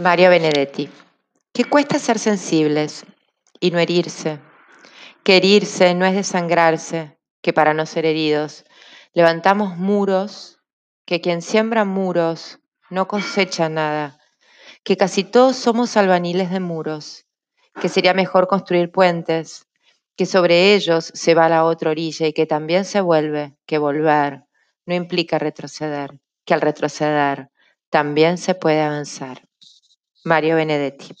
Mario Benedetti. ¿Qué cuesta ser sensibles y no herirse? Que herirse no es desangrarse, que para no ser heridos levantamos muros, que quien siembra muros no cosecha nada, que casi todos somos albaniles de muros, que sería mejor construir puentes, que sobre ellos se va a la otra orilla y que también se vuelve, que volver no implica retroceder, que al retroceder también se puede avanzar. Mario Benedetti.